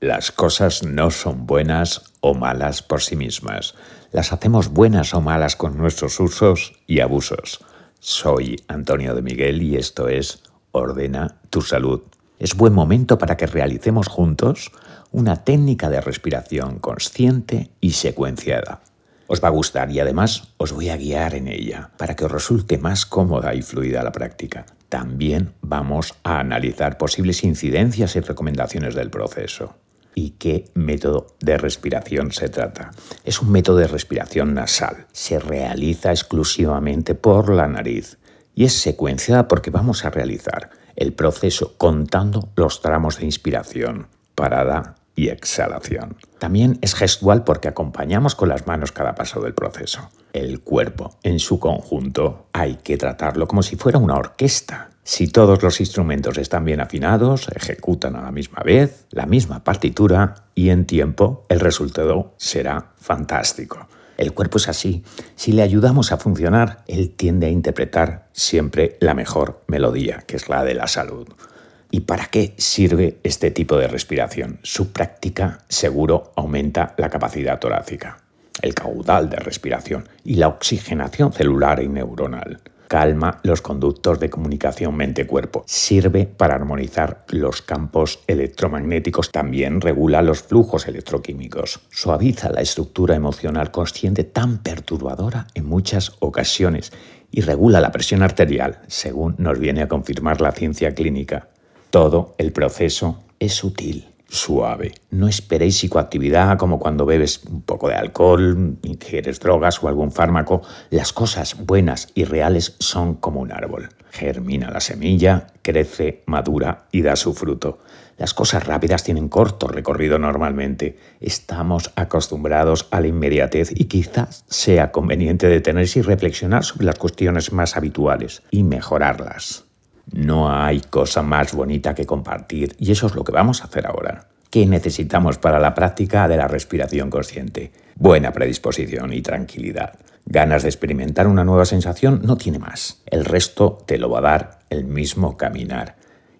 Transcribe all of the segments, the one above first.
Las cosas no son buenas o malas por sí mismas. Las hacemos buenas o malas con nuestros usos y abusos. Soy Antonio de Miguel y esto es Ordena tu salud. Es buen momento para que realicemos juntos una técnica de respiración consciente y secuenciada. Os va a gustar y además os voy a guiar en ella para que os resulte más cómoda y fluida la práctica. También vamos a analizar posibles incidencias y recomendaciones del proceso y qué método de respiración se trata. Es un método de respiración nasal. Se realiza exclusivamente por la nariz y es secuenciada porque vamos a realizar el proceso contando los tramos de inspiración, parada y exhalación. También es gestual porque acompañamos con las manos cada paso del proceso. El cuerpo en su conjunto hay que tratarlo como si fuera una orquesta si todos los instrumentos están bien afinados, ejecutan a la misma vez, la misma partitura y en tiempo, el resultado será fantástico. El cuerpo es así. Si le ayudamos a funcionar, él tiende a interpretar siempre la mejor melodía, que es la de la salud. ¿Y para qué sirve este tipo de respiración? Su práctica seguro aumenta la capacidad torácica, el caudal de respiración y la oxigenación celular y neuronal calma los conductos de comunicación mente-cuerpo. Sirve para armonizar los campos electromagnéticos. También regula los flujos electroquímicos. Suaviza la estructura emocional consciente tan perturbadora en muchas ocasiones y regula la presión arterial, según nos viene a confirmar la ciencia clínica. Todo el proceso es sutil suave. No esperéis psicoactividad como cuando bebes un poco de alcohol, ingieres drogas o algún fármaco. Las cosas buenas y reales son como un árbol. Germina la semilla, crece, madura y da su fruto. Las cosas rápidas tienen corto recorrido normalmente. Estamos acostumbrados a la inmediatez y quizás sea conveniente detenerse y reflexionar sobre las cuestiones más habituales y mejorarlas. No hay cosa más bonita que compartir y eso es lo que vamos a hacer ahora. ¿Qué necesitamos para la práctica de la respiración consciente? Buena predisposición y tranquilidad. Ganas de experimentar una nueva sensación no tiene más. El resto te lo va a dar el mismo caminar.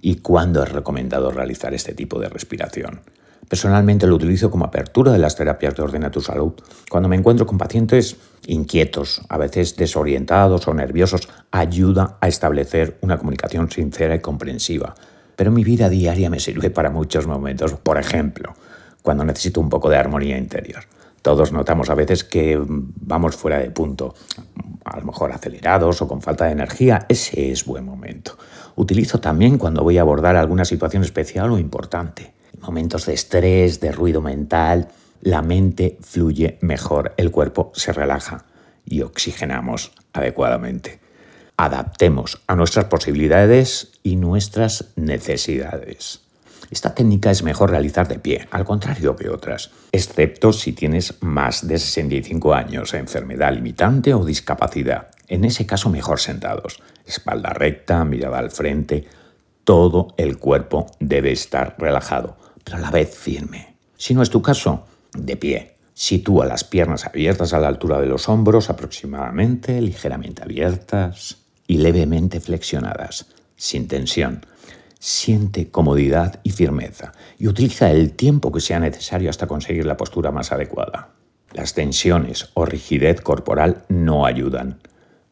¿Y cuándo es recomendado realizar este tipo de respiración? Personalmente lo utilizo como apertura de las terapias de Ordena tu Salud. Cuando me encuentro con pacientes inquietos, a veces desorientados o nerviosos, ayuda a establecer una comunicación sincera y comprensiva. Pero mi vida diaria me sirve para muchos momentos. Por ejemplo, cuando necesito un poco de armonía interior. Todos notamos a veces que vamos fuera de punto, a lo mejor acelerados o con falta de energía. Ese es buen momento. Utilizo también cuando voy a abordar alguna situación especial o importante momentos de estrés, de ruido mental, la mente fluye mejor, el cuerpo se relaja y oxigenamos adecuadamente. Adaptemos a nuestras posibilidades y nuestras necesidades. Esta técnica es mejor realizar de pie, al contrario que otras, excepto si tienes más de 65 años, enfermedad limitante o discapacidad. En ese caso mejor sentados, espalda recta, mirada al frente, todo el cuerpo debe estar relajado pero a la vez firme. Si no es tu caso, de pie. Sitúa las piernas abiertas a la altura de los hombros aproximadamente, ligeramente abiertas y levemente flexionadas, sin tensión. Siente comodidad y firmeza y utiliza el tiempo que sea necesario hasta conseguir la postura más adecuada. Las tensiones o rigidez corporal no ayudan.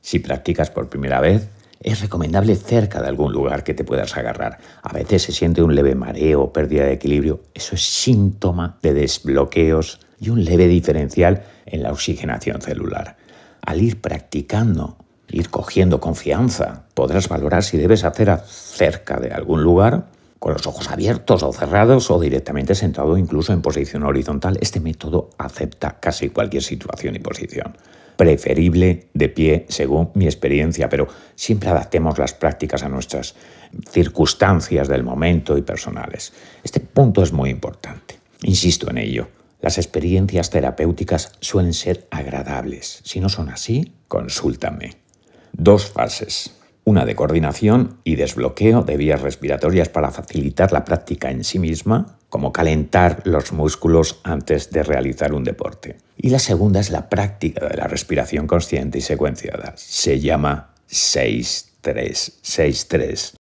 Si practicas por primera vez, es recomendable cerca de algún lugar que te puedas agarrar. A veces se siente un leve mareo o pérdida de equilibrio. Eso es síntoma de desbloqueos y un leve diferencial en la oxigenación celular. Al ir practicando, ir cogiendo confianza, podrás valorar si debes hacer cerca de algún lugar con los ojos abiertos o cerrados o directamente sentado incluso en posición horizontal. Este método acepta casi cualquier situación y posición preferible de pie según mi experiencia, pero siempre adaptemos las prácticas a nuestras circunstancias del momento y personales. Este punto es muy importante. Insisto en ello. Las experiencias terapéuticas suelen ser agradables. Si no son así, consúltame. Dos fases una de coordinación y desbloqueo de vías respiratorias para facilitar la práctica en sí misma, como calentar los músculos antes de realizar un deporte. Y la segunda es la práctica de la respiración consciente y secuenciada. Se llama 6-3-6-3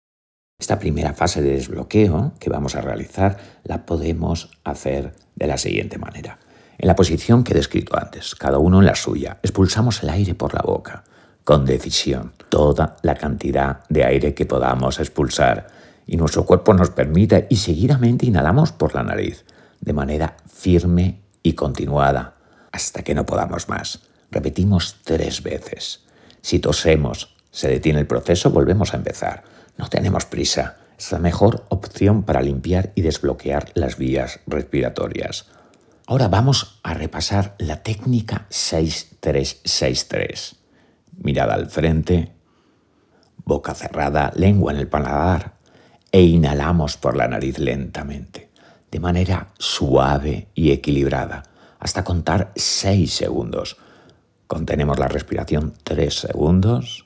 Esta primera fase de desbloqueo que vamos a realizar la podemos hacer de la siguiente manera. En la posición que he descrito antes, cada uno en la suya, expulsamos el aire por la boca, con decisión, toda la cantidad de aire que podamos expulsar, y nuestro cuerpo nos permite y seguidamente inhalamos por la nariz, de manera firme y continuada, hasta que no podamos más. Repetimos tres veces. Si tosemos, se detiene el proceso, volvemos a empezar. No tenemos prisa. Es la mejor opción para limpiar y desbloquear las vías respiratorias. Ahora vamos a repasar la técnica 6363. Mirada al frente, boca cerrada, lengua en el paladar e inhalamos por la nariz lentamente, de manera suave y equilibrada, hasta contar 6 segundos. Contenemos la respiración 3 segundos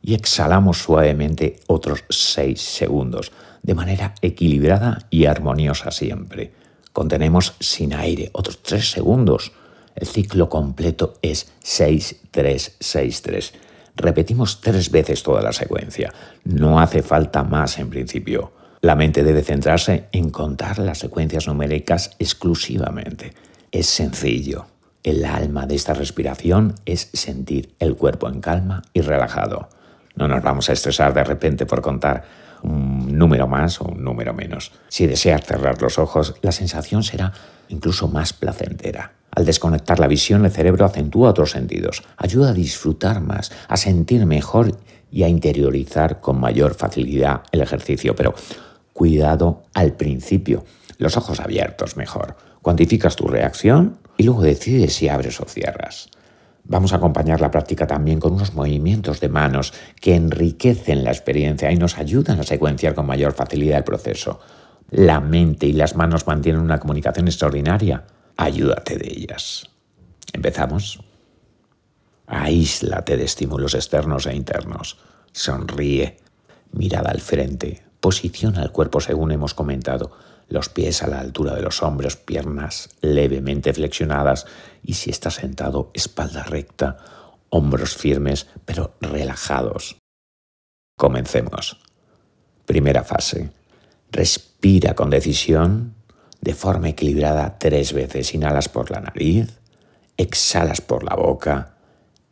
y exhalamos suavemente otros 6 segundos, de manera equilibrada y armoniosa siempre. Contenemos sin aire otros 3 segundos. El ciclo completo es 6-3-6-3. Repetimos tres veces toda la secuencia. No hace falta más en principio. La mente debe centrarse en contar las secuencias numéricas exclusivamente. Es sencillo. El alma de esta respiración es sentir el cuerpo en calma y relajado. No nos vamos a estresar de repente por contar un número más o un número menos. Si deseas cerrar los ojos, la sensación será incluso más placentera. Al desconectar la visión, el cerebro acentúa otros sentidos, ayuda a disfrutar más, a sentir mejor y a interiorizar con mayor facilidad el ejercicio. Pero cuidado al principio, los ojos abiertos mejor. Cuantificas tu reacción y luego decides si abres o cierras. Vamos a acompañar la práctica también con unos movimientos de manos que enriquecen la experiencia y nos ayudan a secuenciar con mayor facilidad el proceso. La mente y las manos mantienen una comunicación extraordinaria. Ayúdate de ellas. Empezamos. Aíslate de estímulos externos e internos. Sonríe. Mirada al frente. Posiciona el cuerpo según hemos comentado los pies a la altura de los hombros, piernas levemente flexionadas y si está sentado, espalda recta, hombros firmes pero relajados. Comencemos. Primera fase. Respira con decisión, de forma equilibrada tres veces. Inhalas por la nariz, exhalas por la boca,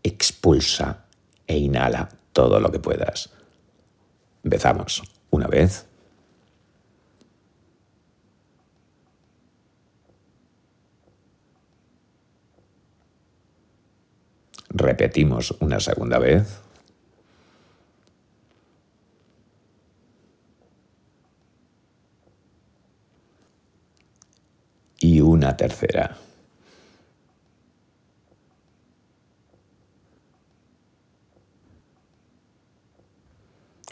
expulsa e inhala todo lo que puedas. Empezamos. Una vez. Repetimos una segunda vez. Y una tercera.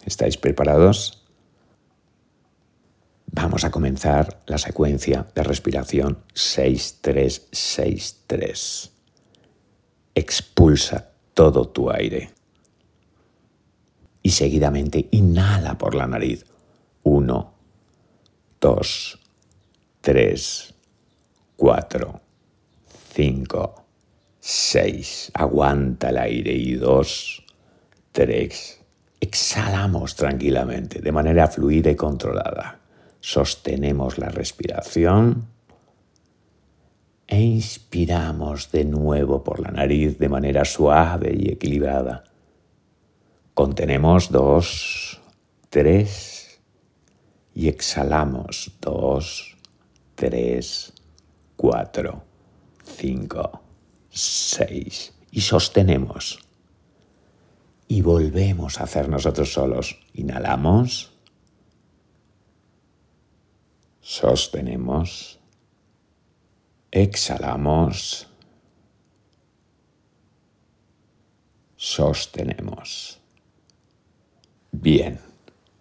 ¿Estáis preparados? Vamos a comenzar la secuencia de respiración 6363 expulsa todo tu aire. Y seguidamente inhala por la nariz. Uno, dos, tres, cuatro, cinco, seis. Aguanta el aire y dos, tres. Exhalamos tranquilamente, de manera fluida y controlada. Sostenemos la respiración e inspiramos de nuevo por la nariz de manera suave y equilibrada. Contenemos dos, tres y exhalamos dos, tres, cuatro, cinco, seis y sostenemos. Y volvemos a hacer nosotros solos. Inhalamos, sostenemos Exhalamos. Sostenemos. Bien.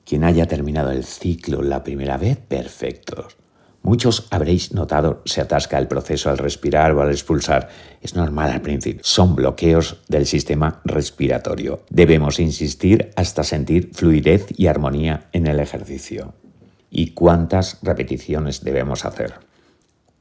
Quien haya terminado el ciclo la primera vez, perfecto. Muchos habréis notado se atasca el proceso al respirar o al expulsar. Es normal al principio. Son bloqueos del sistema respiratorio. Debemos insistir hasta sentir fluidez y armonía en el ejercicio. ¿Y cuántas repeticiones debemos hacer?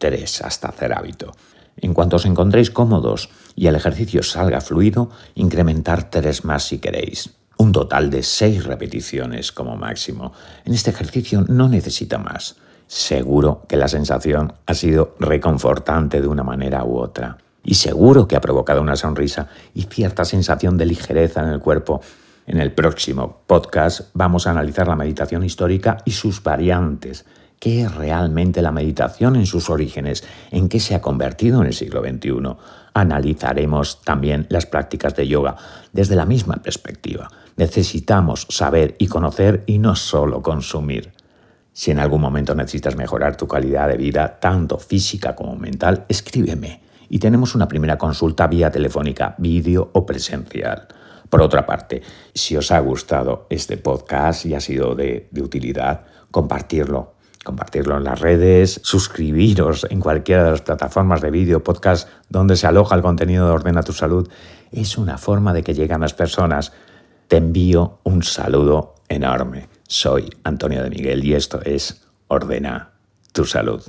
tres hasta hacer hábito. En cuanto os encontréis cómodos y el ejercicio salga fluido, incrementar tres más si queréis. un total de seis repeticiones como máximo. En este ejercicio no necesita más. Seguro que la sensación ha sido reconfortante de una manera u otra. Y seguro que ha provocado una sonrisa y cierta sensación de ligereza en el cuerpo. En el próximo podcast vamos a analizar la meditación histórica y sus variantes. ¿Qué es realmente la meditación en sus orígenes? ¿En qué se ha convertido en el siglo XXI? Analizaremos también las prácticas de yoga desde la misma perspectiva. Necesitamos saber y conocer y no solo consumir. Si en algún momento necesitas mejorar tu calidad de vida, tanto física como mental, escríbeme y tenemos una primera consulta vía telefónica, vídeo o presencial. Por otra parte, si os ha gustado este podcast y ha sido de, utilidad, compartirlo. Compartirlo en las redes, suscribiros en cualquiera de las plataformas de vídeo, podcast donde se aloja el contenido de Ordena tu Salud. Es una forma de que lleguen las personas. Te envío un saludo enorme. Soy Antonio de Miguel y esto es Ordena tu salud.